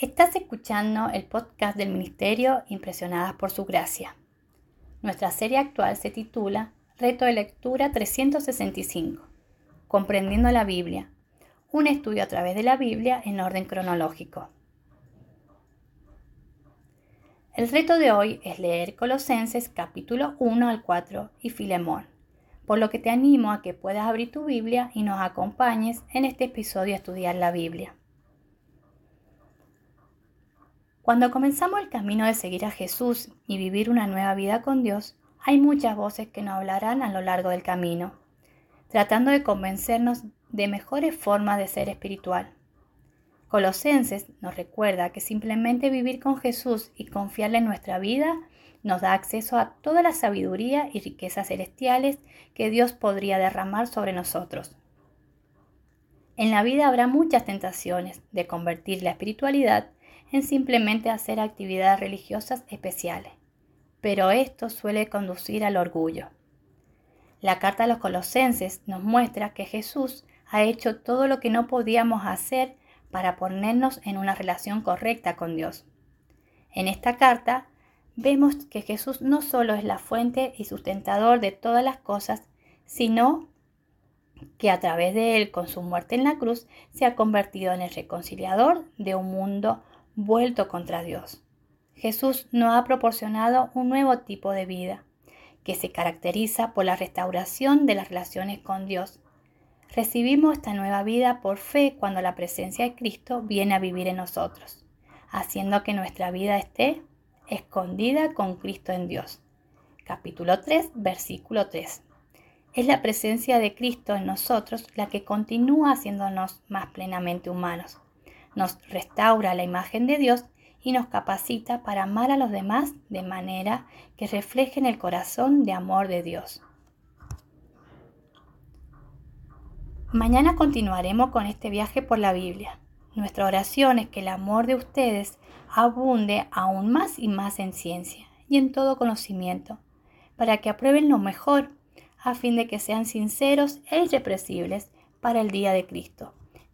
Estás escuchando el podcast del Ministerio Impresionadas por Su Gracia. Nuestra serie actual se titula Reto de Lectura 365, Comprendiendo la Biblia, un estudio a través de la Biblia en orden cronológico. El reto de hoy es leer Colosenses capítulo 1 al 4 y Filemón, por lo que te animo a que puedas abrir tu Biblia y nos acompañes en este episodio a estudiar la Biblia. Cuando comenzamos el camino de seguir a Jesús y vivir una nueva vida con Dios, hay muchas voces que nos hablarán a lo largo del camino, tratando de convencernos de mejores formas de ser espiritual. Colosenses nos recuerda que simplemente vivir con Jesús y confiarle en nuestra vida nos da acceso a toda la sabiduría y riquezas celestiales que Dios podría derramar sobre nosotros. En la vida habrá muchas tentaciones de convertir la espiritualidad en simplemente hacer actividades religiosas especiales, pero esto suele conducir al orgullo. La carta a los colosenses nos muestra que Jesús ha hecho todo lo que no podíamos hacer para ponernos en una relación correcta con Dios. En esta carta vemos que Jesús no solo es la fuente y sustentador de todas las cosas, sino que a través de él, con su muerte en la cruz, se ha convertido en el reconciliador de un mundo vuelto contra Dios. Jesús nos ha proporcionado un nuevo tipo de vida que se caracteriza por la restauración de las relaciones con Dios. Recibimos esta nueva vida por fe cuando la presencia de Cristo viene a vivir en nosotros, haciendo que nuestra vida esté escondida con Cristo en Dios. Capítulo 3, versículo 3. Es la presencia de Cristo en nosotros la que continúa haciéndonos más plenamente humanos nos restaura la imagen de Dios y nos capacita para amar a los demás de manera que reflejen el corazón de amor de Dios. Mañana continuaremos con este viaje por la Biblia. Nuestra oración es que el amor de ustedes abunde aún más y más en ciencia y en todo conocimiento, para que aprueben lo mejor, a fin de que sean sinceros e irrepresibles para el día de Cristo